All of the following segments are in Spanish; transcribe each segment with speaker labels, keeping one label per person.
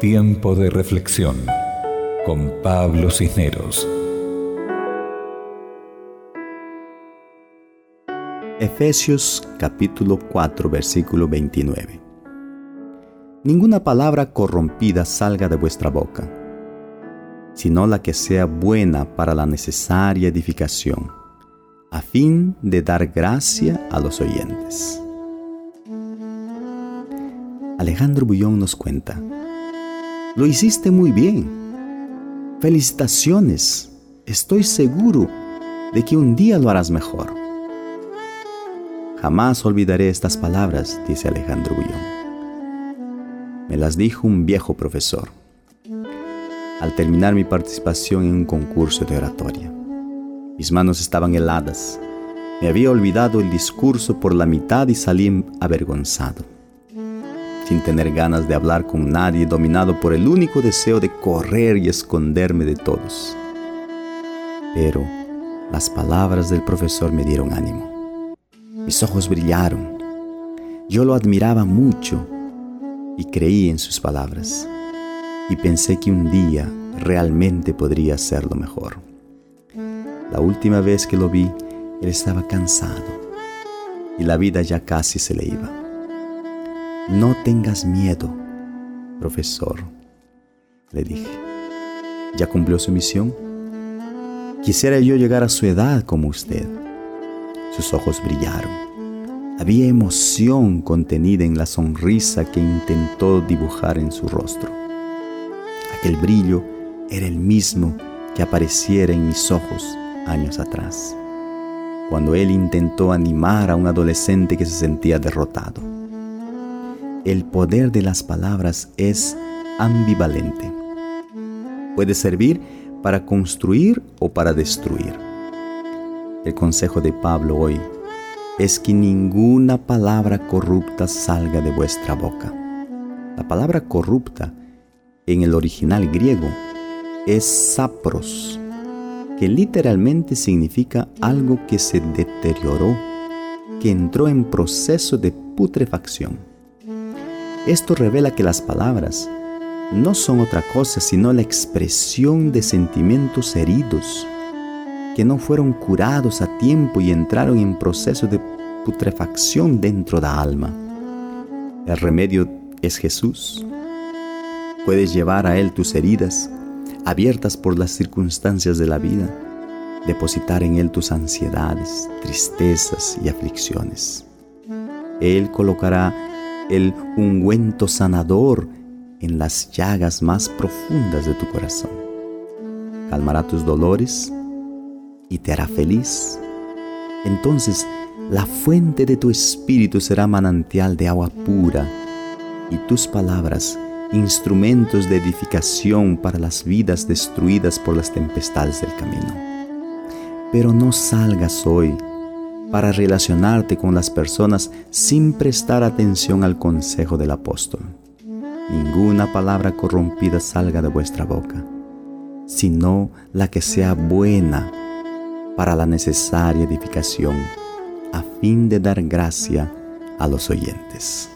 Speaker 1: Tiempo de reflexión con Pablo Cisneros.
Speaker 2: Efesios capítulo 4 versículo 29. Ninguna palabra corrompida salga de vuestra boca, sino la que sea buena para la necesaria edificación, a fin de dar gracia a los oyentes. Alejandro Bullón nos cuenta, lo hiciste muy bien. Felicitaciones. Estoy seguro de que un día lo harás mejor. Jamás olvidaré estas palabras, dice Alejandro Bullón. Me las dijo un viejo profesor al terminar mi participación en un concurso de oratoria. Mis manos estaban heladas. Me había olvidado el discurso por la mitad y salí avergonzado sin tener ganas de hablar con nadie, dominado por el único deseo de correr y esconderme de todos. Pero las palabras del profesor me dieron ánimo. Mis ojos brillaron. Yo lo admiraba mucho y creí en sus palabras. Y pensé que un día realmente podría hacerlo mejor. La última vez que lo vi, él estaba cansado y la vida ya casi se le iba. No tengas miedo, profesor, le dije. ¿Ya cumplió su misión? Quisiera yo llegar a su edad como usted. Sus ojos brillaron. Había emoción contenida en la sonrisa que intentó dibujar en su rostro. Aquel brillo era el mismo que apareciera en mis ojos años atrás, cuando él intentó animar a un adolescente que se sentía derrotado el poder de las palabras es ambivalente. Puede servir para construir o para destruir. El consejo de Pablo hoy es que ninguna palabra corrupta salga de vuestra boca. La palabra corrupta en el original griego es sapros, que literalmente significa algo que se deterioró, que entró en proceso de putrefacción. Esto revela que las palabras no son otra cosa sino la expresión de sentimientos heridos que no fueron curados a tiempo y entraron en proceso de putrefacción dentro de la alma. El remedio es Jesús. Puedes llevar a Él tus heridas, abiertas por las circunstancias de la vida, depositar en Él tus ansiedades, tristezas y aflicciones. Él colocará el ungüento sanador en las llagas más profundas de tu corazón. Calmará tus dolores y te hará feliz. Entonces la fuente de tu espíritu será manantial de agua pura y tus palabras instrumentos de edificación para las vidas destruidas por las tempestades del camino. Pero no salgas hoy para relacionarte con las personas sin prestar atención al consejo del apóstol. Ninguna palabra corrompida salga de vuestra boca, sino la que sea buena para la necesaria edificación, a fin de dar gracia a los oyentes.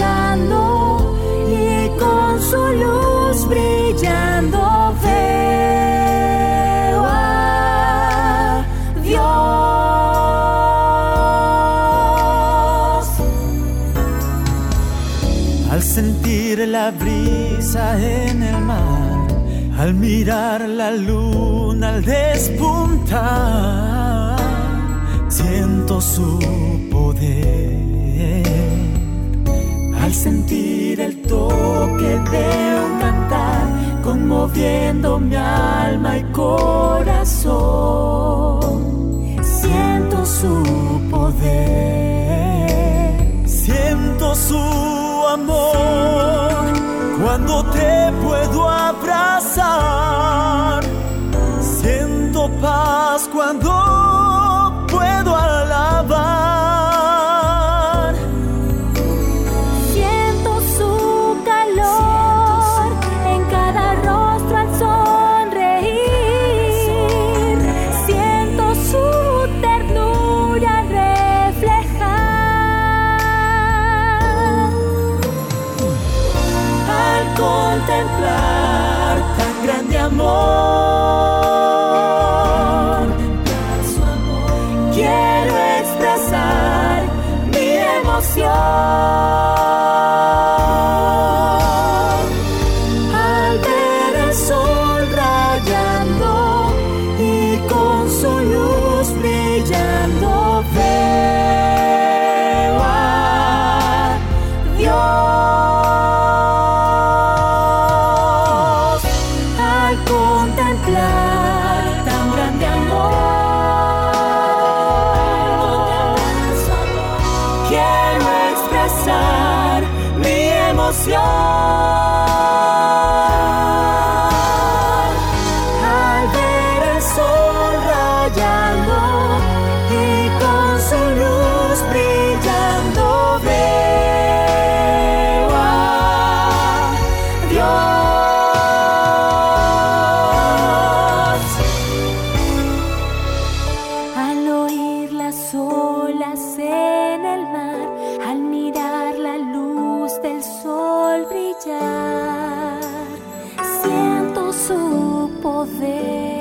Speaker 3: y con su luz brillando veo a Dios. Al sentir la brisa en el mar,
Speaker 4: al mirar la luna al despuntar, siento su poder al sentir el toque de un cantar, conmoviendo mi alma y corazón. Siento su poder, siento su amor cuando te puedo abrazar. Siento paz cuando contemplar tan grande amor. Quiero expresar mi emoción.
Speaker 3: canción. nosso poder.